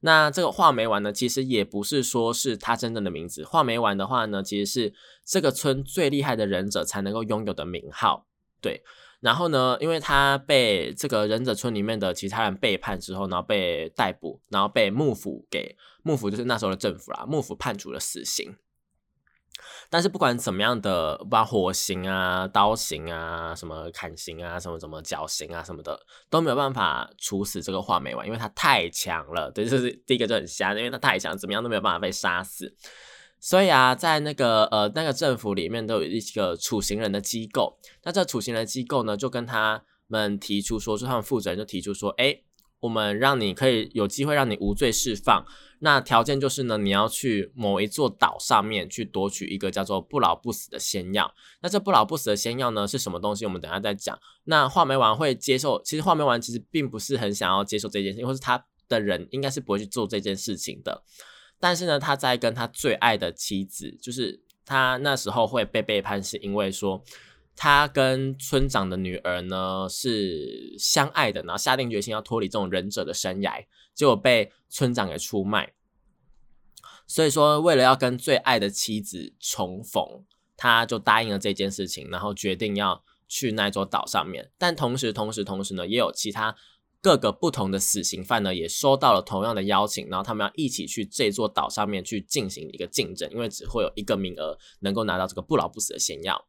那这个画眉丸呢，其实也不是说是他真正的名字，画眉丸的话呢，其实是这个村最厉害的忍者才能够拥有的名号，对。然后呢，因为他被这个忍者村里面的其他人背叛之后，然后被逮捕，然后被幕府给幕府就是那时候的政府啦，幕府判处了死刑。但是不管怎么样的，把火刑啊、刀刑啊、什么砍刑啊、什么什么绞刑啊什么的，都没有办法处死这个画眉丸，因为他太强了。对，这是第一个就很瞎，因为他太强，怎么样都没有办法被杀死。所以啊，在那个呃那个政府里面都有一个处刑人的机构，那这处刑人机构呢，就跟他们提出说，就他们负责人就提出说，哎，我们让你可以有机会让你无罪释放，那条件就是呢，你要去某一座岛上面去夺取一个叫做不老不死的仙药。那这不老不死的仙药呢是什么东西？我们等下再讲。那画眉丸会接受，其实画眉丸其实并不是很想要接受这件事情，或是他的人应该是不会去做这件事情的。但是呢，他在跟他最爱的妻子，就是他那时候会被背叛，是因为说他跟村长的女儿呢是相爱的，然后下定决心要脱离这种忍者的生涯，结果被村长给出卖。所以说，为了要跟最爱的妻子重逢，他就答应了这件事情，然后决定要去那座岛上面。但同时，同时，同时呢，也有其他。各个不同的死刑犯呢，也收到了同样的邀请，然后他们要一起去这座岛上面去进行一个竞争，因为只会有一个名额能够拿到这个不老不死的仙药。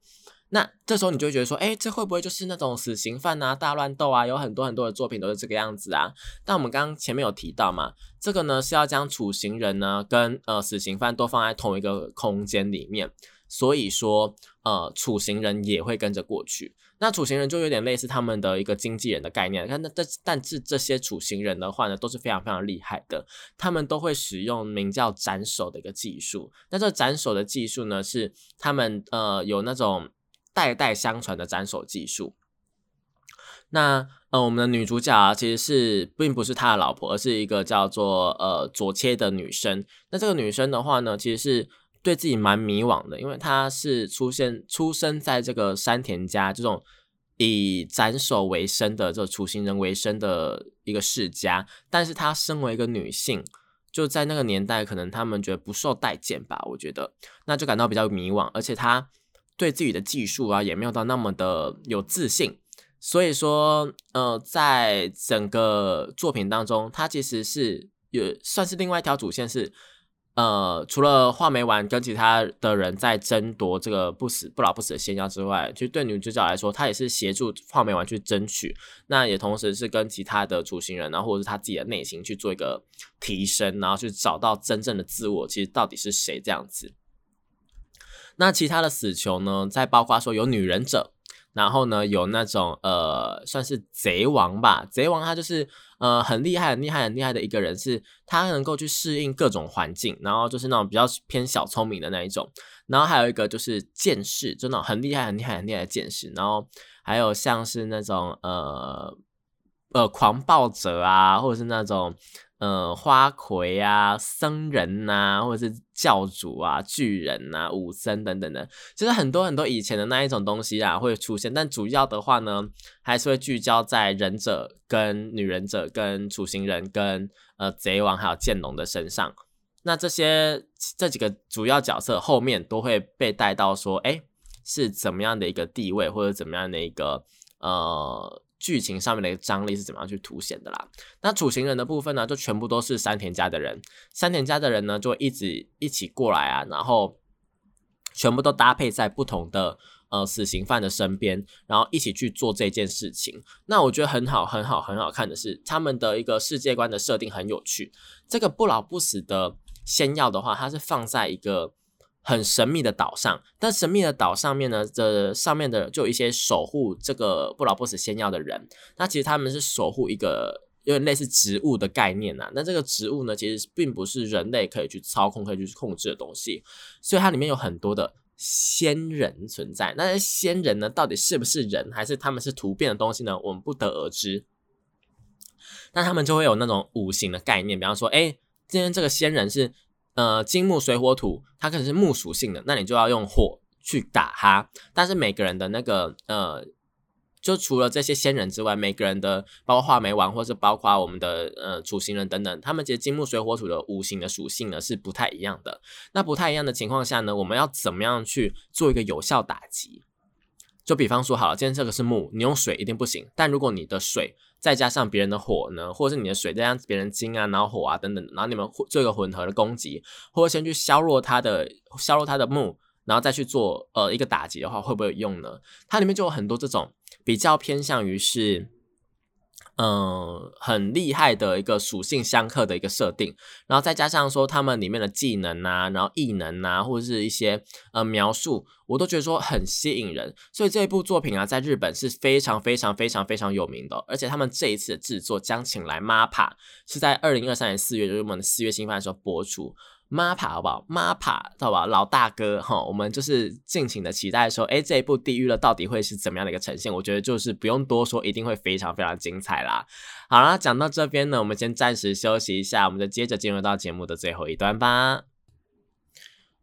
那这时候你就会觉得说，哎，这会不会就是那种死刑犯啊，大乱斗啊？有很多很多的作品都是这个样子啊。但我们刚刚前面有提到嘛，这个呢是要将处刑人呢跟呃死刑犯都放在同一个空间里面，所以说呃处刑人也会跟着过去。那处刑人就有点类似他们的一个经纪人的概念。看，那但但是这些处刑人的话呢，都是非常非常厉害的。他们都会使用名叫斩首的一个技术。那这斩首的技术呢，是他们呃有那种代代相传的斩首技术。那呃，我们的女主角啊，其实是并不是他的老婆，而是一个叫做呃左切的女生。那这个女生的话呢，其实是。对自己蛮迷惘的，因为她是出现出生在这个山田家这种以斩首为生的这个处刑人为生的一个世家，但是她身为一个女性，就在那个年代，可能他们觉得不受待见吧，我觉得那就感到比较迷惘，而且他对自己的技术啊也没有到那么的有自信，所以说呃，在整个作品当中，他其实是有算是另外一条主线是。呃，除了画眉丸跟其他的人在争夺这个不死不老不死的仙药之外，其实对女主角来说，她也是协助画眉丸去争取。那也同时是跟其他的主行人，然后或者是她自己的内心去做一个提升，然后去找到真正的自我，其实到底是谁这样子。那其他的死囚呢，在包括说有女忍者。然后呢，有那种呃，算是贼王吧。贼王他就是呃很厉害、很厉害、很厉害的一个人，是他能够去适应各种环境，然后就是那种比较偏小聪明的那一种。然后还有一个就是剑士，就那种很厉害、很厉害、很厉害的剑士。然后还有像是那种呃呃狂暴者啊，或者是那种。呃，花魁啊，僧人呐，或者是教主啊，巨人呐，武僧等等的，就是很多很多以前的那一种东西啊会出现，但主要的话呢，还是会聚焦在忍者、跟女忍者、跟处刑人、跟呃贼王还有剑龙的身上。那这些这几个主要角色后面都会被带到说，哎，是怎么样的一个地位，或者怎么样的一个呃。剧情上面的一个张力是怎么样去凸显的啦？那处刑人的部分呢，就全部都是山田家的人，山田家的人呢就一直一起过来啊，然后全部都搭配在不同的呃死刑犯的身边，然后一起去做这件事情。那我觉得很好，很好，很好看的是他们的一个世界观的设定很有趣。这个不老不死的仙药的话，它是放在一个很神秘的岛上，但神秘的岛上面呢，这上面的就有一些守护这个不老不死仙药的人。那其实他们是守护一个。有点类似植物的概念呐，那这个植物呢，其实并不是人类可以去操控、可以去控制的东西，所以它里面有很多的仙人存在。那些仙人呢，到底是不是人，还是他们是突变的东西呢？我们不得而知。那他们就会有那种五行的概念，比方说，哎，今天这个仙人是呃金木水火土，它可能是木属性的，那你就要用火去打它。但是每个人的那个呃。就除了这些仙人之外，每个人的包括画眉王，或是包括我们的呃主行人等等，他们其实金木水火土的五行的属性呢是不太一样的。那不太一样的情况下呢，我们要怎么样去做一个有效打击？就比方说，好了，今天这个是木，你用水一定不行。但如果你的水再加上别人的火呢，或者是你的水再加上别人金啊，然后火啊等等，然后你们做一个混合的攻击，或者先去削弱它的削弱它的木，然后再去做呃一个打击的话，会不会有用呢？它里面就有很多这种。比较偏向于是，嗯，很厉害的一个属性相克的一个设定，然后再加上说他们里面的技能啊，然后异能啊，或者是一些呃描述，我都觉得说很吸引人。所以这一部作品啊，在日本是非常非常非常非常有名的，而且他们这一次的制作将请来 MAPA，是在二零二三年四月，就是我们的四月新番的时候播出。MAPA 好不好？MAPA 知道吧？老大哥哈，我们就是尽情的期待说，哎，这一部《地狱了》到底会是怎么样的一个呈现？我觉得就是不用多说，一定会非常非常精彩啦。好啦，讲到这边呢，我们先暂时休息一下，我们就接着进入到节目的最后一段吧。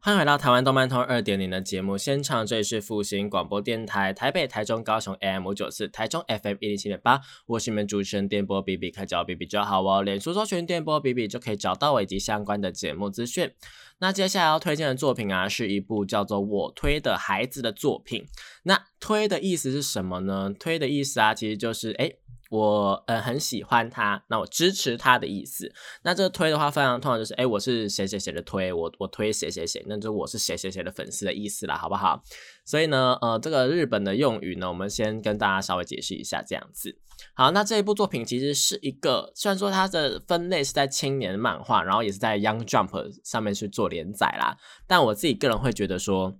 欢迎回到台湾动漫通二点零的节目现场，这里是复兴广播电台台北、台中、高雄 AM 五九四，台中 FM 一零七点八，我是你们主持人电波 B B，可以叫 B B 就好哦。脸书搜寻电波 B B 就可以找到我以及相关的节目资讯。那接下来要推荐的作品啊，是一部叫做《我推的孩子》的作品。那推的意思是什么呢？推的意思啊，其实就是哎。我呃很喜欢他，那我支持他的意思。那这个推的话，非常通常就是，哎，我是谁谁谁的推，我我推谁谁谁，那就我是谁谁谁的粉丝的意思啦，好不好？所以呢，呃，这个日本的用语呢，我们先跟大家稍微解释一下，这样子。好，那这一部作品其实是一个，虽然说它的分类是在青年漫画，然后也是在 Young Jump 上面去做连载啦，但我自己个人会觉得说，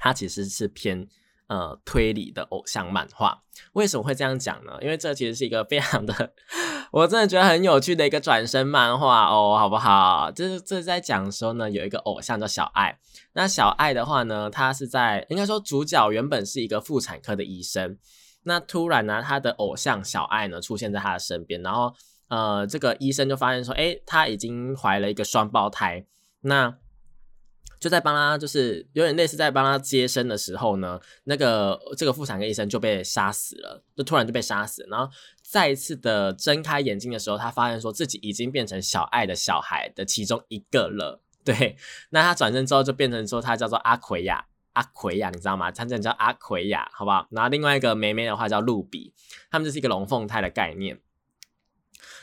它其实是偏。呃，推理的偶像漫画为什么会这样讲呢？因为这其实是一个非常的，我真的觉得很有趣的一个转身漫画哦，好不好？就是这在讲说呢，有一个偶像叫小爱，那小爱的话呢，他是在应该说主角原本是一个妇产科的医生，那突然呢，他的偶像小爱呢出现在他的身边，然后呃，这个医生就发现说，哎，他已经怀了一个双胞胎，那。就在帮他，就是有点类似在帮他接生的时候呢，那个这个妇产科医生就被杀死了，就突然就被杀死。然后再一次的睁开眼睛的时候，他发现说自己已经变成小爱的小孩的其中一个了。对，那他转身之后就变成说他叫做阿奎亚，阿奎亚，你知道吗？他真叫阿奎亚，好不好？然后另外一个妹妹的话叫露比，他们就是一个龙凤胎的概念。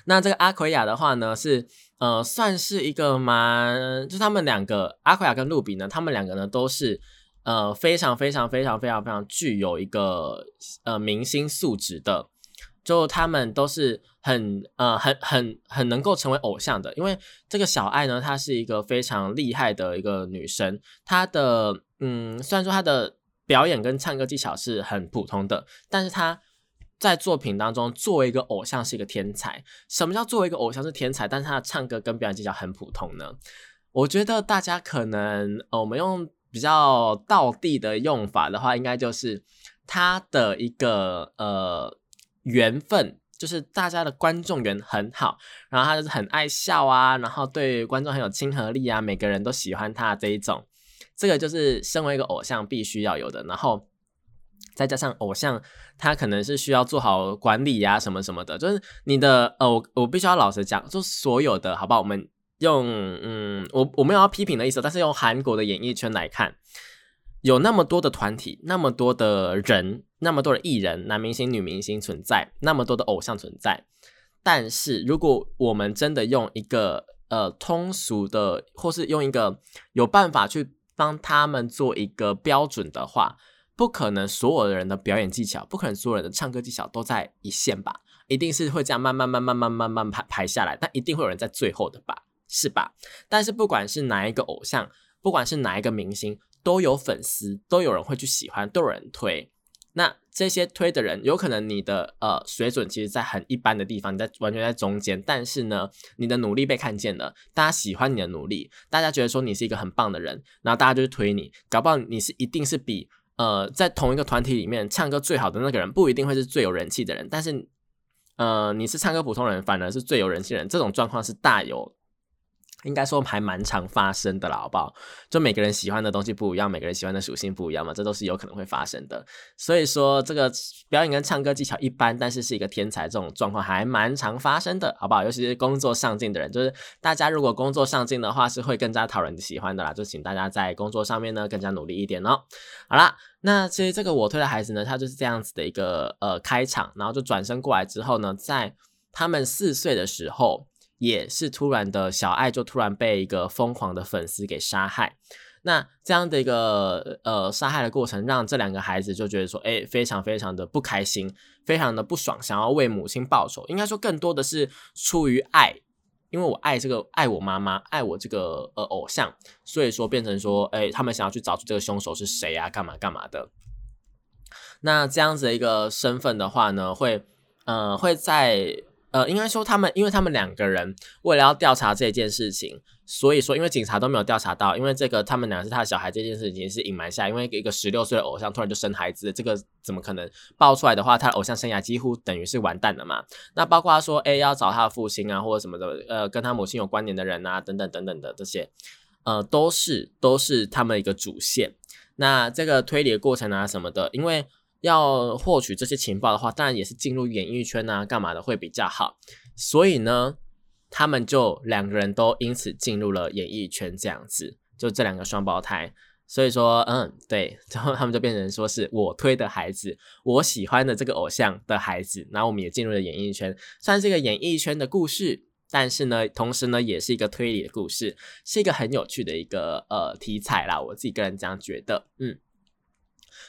那这个阿奎亚的话呢是。呃，算是一个蛮，就他们两个阿奎亚跟露比呢，他们两个呢都是呃非常非常非常非常非常具有一个呃明星素质的，就他们都是很呃很很很能够成为偶像的，因为这个小爱呢，她是一个非常厉害的一个女生，她的嗯虽然说她的表演跟唱歌技巧是很普通的，但是她。在作品当中，作为一个偶像是一个天才。什么叫作为一个偶像是天才？但是他的唱歌跟表演技巧很普通呢？我觉得大家可能，我们用比较道地的用法的话，应该就是他的一个呃缘分，就是大家的观众缘很好，然后他就是很爱笑啊，然后对观众很有亲和力啊，每个人都喜欢他这一种，这个就是身为一个偶像必须要有的。然后。再加上偶像，他可能是需要做好管理呀，什么什么的。就是你的，呃，我我必须要老实讲，就所有的，好不好？我们用，嗯，我我没有要批评的意思，但是用韩国的演艺圈来看，有那么多的团体，那么多的人，那么多的艺人，男明星、女明星存在，那么多的偶像存在。但是如果我们真的用一个呃通俗的，或是用一个有办法去帮他们做一个标准的话。不可能所有的人的表演技巧，不可能所有人的唱歌技巧都在一线吧？一定是会这样慢慢慢慢慢慢慢排排下来，但一定会有人在最后的吧？是吧？但是不管是哪一个偶像，不管是哪一个明星，都有粉丝，都有人会去喜欢，都有人推。那这些推的人，有可能你的呃水准其实，在很一般的地方，你在完全在中间，但是呢，你的努力被看见了，大家喜欢你的努力，大家觉得说你是一个很棒的人，然后大家就去推你，搞不好你是一定是比呃在同一个团体里面唱歌最好的那个人，不一定会是最有人气的人，但是呃你是唱歌普通人，反而是最有人气的人，这种状况是大有。应该说还蛮常发生的啦，好不好？就每个人喜欢的东西不一样，每个人喜欢的属性不一样嘛，这都是有可能会发生的。所以说，这个表演跟唱歌技巧一般，但是是一个天才，这种状况还蛮常发生的，好不好？尤其是工作上进的人，就是大家如果工作上进的话，是会更加讨人喜欢的啦。就请大家在工作上面呢更加努力一点哦。好啦，那其实这个我推的孩子呢，他就是这样子的一个呃开场，然后就转身过来之后呢，在他们四岁的时候。也是突然的小爱就突然被一个疯狂的粉丝给杀害，那这样的一个呃杀害的过程，让这两个孩子就觉得说，哎，非常非常的不开心，非常的不爽，想要为母亲报仇。应该说更多的是出于爱，因为我爱这个爱我妈妈，爱我这个呃偶像，所以说变成说，哎，他们想要去找出这个凶手是谁啊，干嘛干嘛的。那这样子的一个身份的话呢，会呃会在。呃，应该说他们，因为他们两个人为了要调查这件事情，所以说，因为警察都没有调查到，因为这个他们两个是他的小孩这件事情是隐瞒下，因为一个十六岁的偶像突然就生孩子，这个怎么可能爆出来的话，他的偶像生涯几乎等于是完蛋了嘛？那包括他说，哎，要找他的父亲啊，或者什么的，呃，跟他母亲有关联的人啊，等等等等的这些，呃，都是都是他们一个主线。那这个推理的过程啊什么的，因为。要获取这些情报的话，当然也是进入演艺圈啊，干嘛的会比较好。所以呢，他们就两个人都因此进入了演艺圈，这样子，就这两个双胞胎。所以说，嗯，对，然后他们就变成说是我推的孩子，我喜欢的这个偶像的孩子。然后我们也进入了演艺圈，算是一个演艺圈的故事，但是呢，同时呢，也是一个推理的故事，是一个很有趣的一个呃题材啦。我自己个人这样觉得，嗯。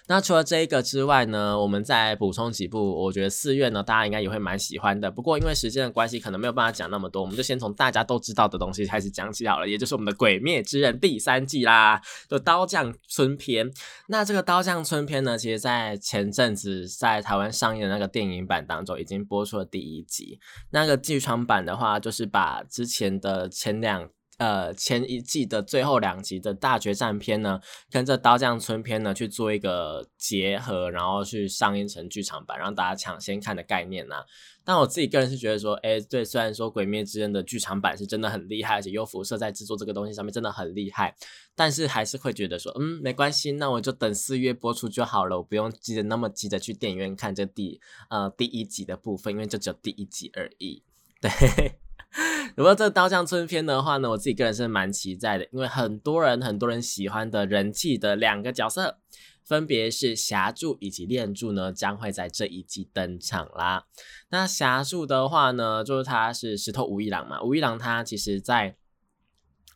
那除了这一个之外呢，我们再补充几部，我觉得四月呢，大家应该也会蛮喜欢的。不过因为时间的关系，可能没有办法讲那么多，我们就先从大家都知道的东西开始讲起好了，也就是我们的《鬼灭之刃》第三季啦，就刀匠村篇。那这个刀匠村篇呢，其实在前阵子在台湾上映的那个电影版当中，已经播出了第一集。那个剧场版的话，就是把之前的前两。呃，前一季的最后两集的大决战篇呢，跟这刀匠村篇呢去做一个结合，然后去上映成剧场版，让大家抢先看的概念呐。但我自己个人是觉得说，哎，对，虽然说《鬼灭之刃》的剧场版是真的很厉害，而且优辐射在制作这个东西上面真的很厉害，但是还是会觉得说，嗯，没关系，那我就等四月播出就好了，我不用急着那么急着去电影院看这第呃第一集的部分，因为就只有第一集而已，对。如果这刀匠村篇的话呢，我自己个人是蛮期待的，因为很多人很多人喜欢的人气的两个角色，分别是霞柱以及炼柱呢，将会在这一季登场啦。那霞柱的话呢，就是他是石头无一郎嘛，无一郎他其实在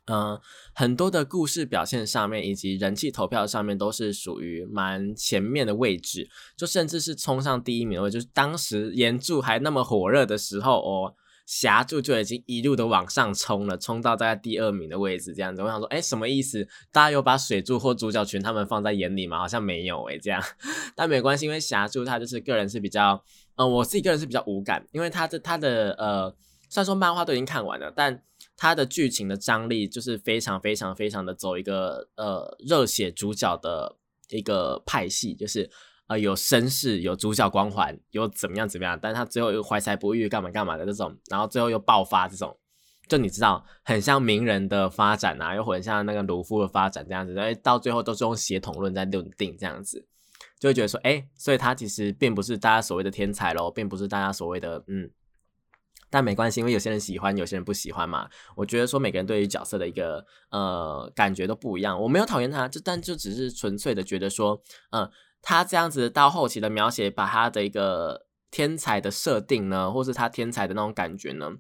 嗯很多的故事表现上面，以及人气投票上面都是属于蛮前面的位置，就甚至是冲上第一名的位置，就是当时岩柱还那么火热的时候哦。霞柱就已经一路的往上冲了，冲到大概第二名的位置，这样子。我想说，哎，什么意思？大家有把水柱或主角群他们放在眼里吗？好像没有哎，这样。但没关系，因为霞柱他就是个人是比较，呃，我自己个人是比较无感，因为他的他的呃，虽然说漫画都已经看完了，但他的剧情的张力就是非常非常非常的走一个呃热血主角的一个派系，就是。呃，有绅士，有主角光环，有怎么样怎么样，但是他最后又怀才不遇，干嘛干嘛的这种，然后最后又爆发这种，就你知道，很像名人的发展啊，又很像那个鲁夫的发展这样子，哎，到最后都是用协同论在论定这样子，就会觉得说，哎，所以他其实并不是大家所谓的天才咯，并不是大家所谓的嗯，但没关系，因为有些人喜欢，有些人不喜欢嘛。我觉得说每个人对于角色的一个呃感觉都不一样，我没有讨厌他，就但就只是纯粹的觉得说，嗯。他这样子到后期的描写，把他的一个天才的设定呢，或是他天才的那种感觉呢，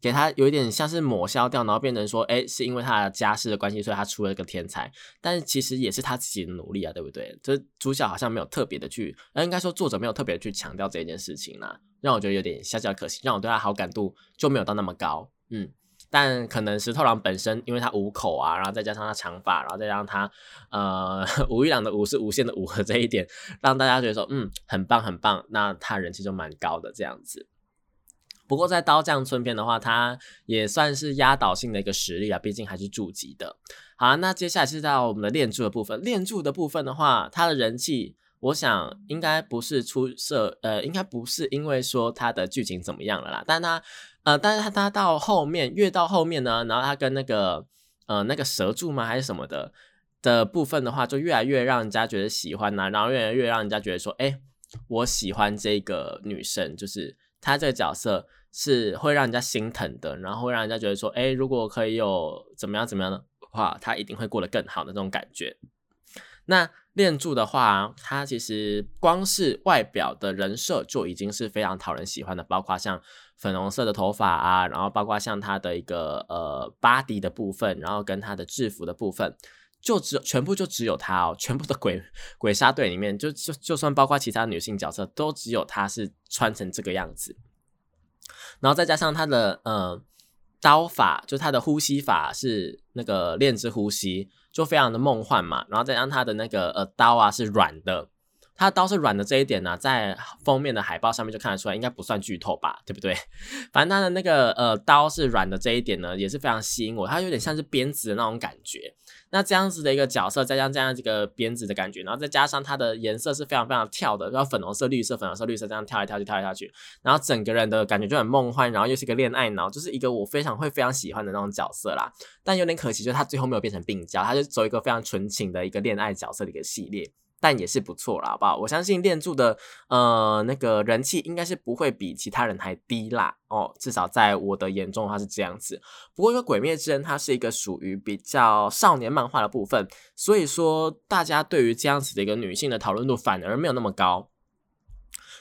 给他有一点像是抹消掉，然后变成说，哎，是因为他的家世的关系，所以他出了个天才。但是其实也是他自己的努力啊，对不对？这主角好像没有特别的去，呃，应该说作者没有特别去强调这件事情啦，让我觉得有点小小可惜，让我对他好感度就没有到那么高。嗯，但可能石头郎本身，因为他五口啊，然后再加上他长发，然后再加上他，呃，吴一郎的五是无限的五和这一点，让大家觉得说，嗯，很棒很棒，那他人气就蛮高的这样子。不过在刀匠村篇的话，他也算是压倒性的一个实力啊，毕竟还是筑级的。好，那接下来是到我们的练柱的部分。练柱的部分的话，他的人气，我想应该不是出色，呃，应该不是因为说它的剧情怎么样了啦。但它，呃，但是它它到后面越到后面呢，然后它跟那个，呃，那个蛇柱吗还是什么的的部分的话，就越来越让人家觉得喜欢呐，然后越来越让人家觉得说，哎，我喜欢这个女生，就是她这个角色。是会让人家心疼的，然后会让人家觉得说，哎，如果可以有怎么样怎么样的话，她一定会过得更好的这种感觉。那练柱的话，他其实光是外表的人设就已经是非常讨人喜欢的，包括像粉红色的头发啊，然后包括像他的一个呃 body 的部分，然后跟他的制服的部分，就只全部就只有他哦，全部的鬼鬼杀队里面，就就就算包括其他女性角色，都只有他是穿成这个样子。然后再加上他的呃刀法，就他的呼吸法是那个炼之呼吸，就非常的梦幻嘛。然后再让他的那个呃刀啊是软的。它刀是软的这一点呢，在封面的海报上面就看得出来，应该不算剧透吧，对不对？反正他的那个呃刀是软的这一点呢，也是非常吸引我。它有点像是鞭子的那种感觉。那这样子的一个角色，再加上这样这个编织的感觉，然后再加上它的颜色是非常非常跳的，然后粉红色、绿色、粉红色、绿色这样跳来跳去、跳来跳去，然后整个人的感觉就很梦幻，然后又是一个恋爱脑，就是一个我非常会非常喜欢的那种角色啦。但有点可惜，就是他最后没有变成病娇，他就走一个非常纯情的一个恋爱角色的一个系列。但也是不错了，好不好？我相信练柱的呃那个人气应该是不会比其他人还低啦哦，至少在我的眼中的话是这样子。不过因为《鬼灭之刃》它是一个属于比较少年漫画的部分，所以说大家对于这样子的一个女性的讨论度反而没有那么高。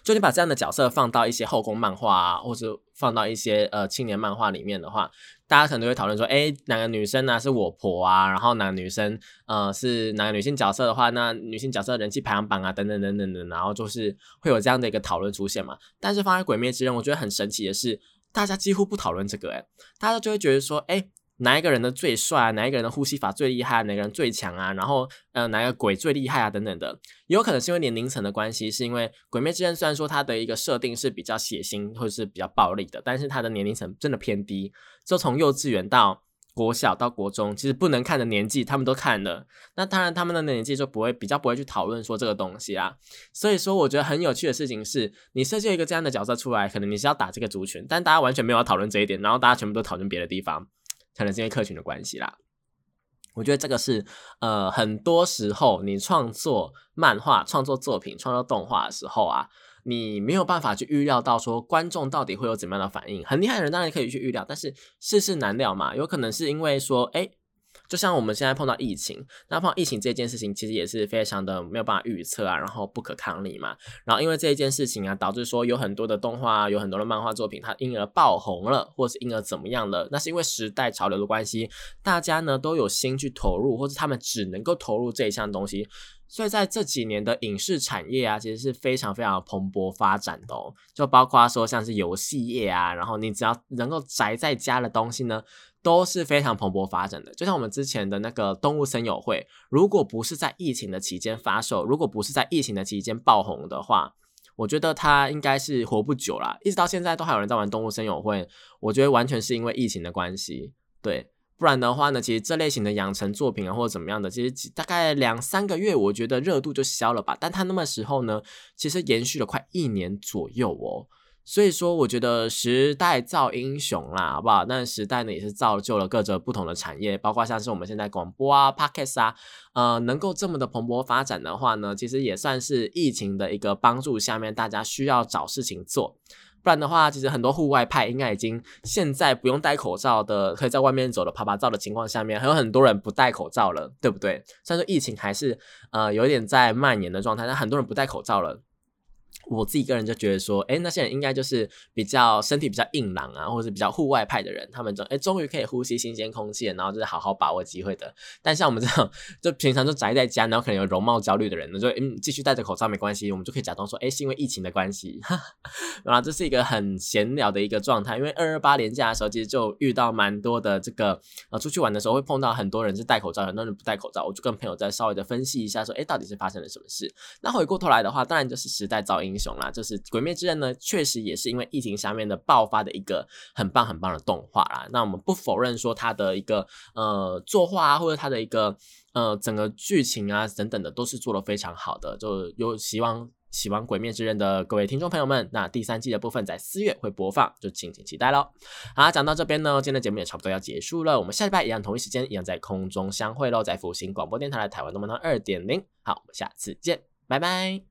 就你把这样的角色放到一些后宫漫画啊，或者放到一些呃青年漫画里面的话，大家可能都会讨论说，哎，哪个女生呢是我婆啊？然后哪个女生呃是哪个女性角色的话，那女性角色人气排行榜啊，等等等等等，然后就是会有这样的一个讨论出现嘛。但是放在《鬼灭之刃》，我觉得很神奇的是，大家几乎不讨论这个，哎，大家就会觉得说，哎。哪一个人的最帅啊？哪一个人的呼吸法最厉害？哪个人最强啊？然后，呃，哪个鬼最厉害啊？等等的，也有可能是因为年龄层的关系，是因为《鬼灭之刃》虽然说它的一个设定是比较血腥或者是比较暴力的，但是它的年龄层真的偏低，就从幼稚园到国小到国中，其实不能看的年纪他们都看了。那当然，他们的年纪就不会比较不会去讨论说这个东西啊。所以说，我觉得很有趣的事情是，你设计一个这样的角色出来，可能你是要打这个族群，但大家完全没有要讨论这一点，然后大家全部都讨论别的地方。可能是因为客群的关系啦，我觉得这个是呃，很多时候你创作漫画、创作作品、创作动画的时候啊，你没有办法去预料到说观众到底会有怎么样的反应。很厉害的人当然可以去预料，但是世事难料嘛，有可能是因为说，哎。就像我们现在碰到疫情，那碰到疫情这件事情，其实也是非常的没有办法预测啊，然后不可抗力嘛。然后因为这一件事情啊，导致说有很多的动画，有很多的漫画作品，它因而爆红了，或是因而怎么样了？那是因为时代潮流的关系，大家呢都有心去投入，或者他们只能够投入这一项东西。所以在这几年的影视产业啊，其实是非常非常蓬勃发展的哦。就包括说像是游戏业啊，然后你只要能够宅在家的东西呢。都是非常蓬勃发展的，就像我们之前的那个动物森友会，如果不是在疫情的期间发售，如果不是在疫情的期间爆红的话，我觉得它应该是活不久啦。一直到现在都还有人在玩动物森友会，我觉得完全是因为疫情的关系，对，不然的话呢，其实这类型的养成作品啊或者怎么样的，其实大概两三个月，我觉得热度就消了吧。但它那么时候呢，其实延续了快一年左右哦。所以说，我觉得时代造英雄啦，好不好？那时代呢，也是造就了各种不同的产业，包括像是我们现在广播啊、podcast 啊，呃，能够这么的蓬勃发展的话呢，其实也算是疫情的一个帮助下面，大家需要找事情做。不然的话，其实很多户外派应该已经现在不用戴口罩的，可以在外面走的拍拍照的情况下面，还有很多人不戴口罩了，对不对？虽然说疫情还是呃有点在蔓延的状态，但很多人不戴口罩了。我自己个人就觉得说，哎，那些人应该就是比较身体比较硬朗啊，或者是比较户外派的人，他们就哎终于可以呼吸新鲜空气，然后就是好好把握机会的。但像我们这种就平常就宅在家，然后可能有容貌焦虑的人，那就嗯继续戴着口罩没关系，我们就可以假装说，哎是因为疫情的关系，然后这是一个很闲聊的一个状态。因为二二八连假的时候，其实就遇到蛮多的这个呃出去玩的时候会碰到很多人是戴口罩，很多人不戴口罩，我就跟朋友在稍微的分析一下，说哎到底是发生了什么事。那回过头来的话，当然就是时代噪音英雄啦，就是《鬼灭之刃》呢，确实也是因为疫情下面的爆发的一个很棒很棒的动画啦。那我们不否认说它的一个呃作画啊，或者它的一个呃整个剧情啊等等的，都是做的非常好的。就有希望喜欢《鬼灭之刃》的各位听众朋友们，那第三季的部分在四月会播放，就敬请期待喽。好，讲到这边呢，今天的节目也差不多要结束了。我们下礼拜一样同一时间一样在空中相会喽，在复兴广播电台的台湾动漫通二点零。好，我们下次见，拜拜。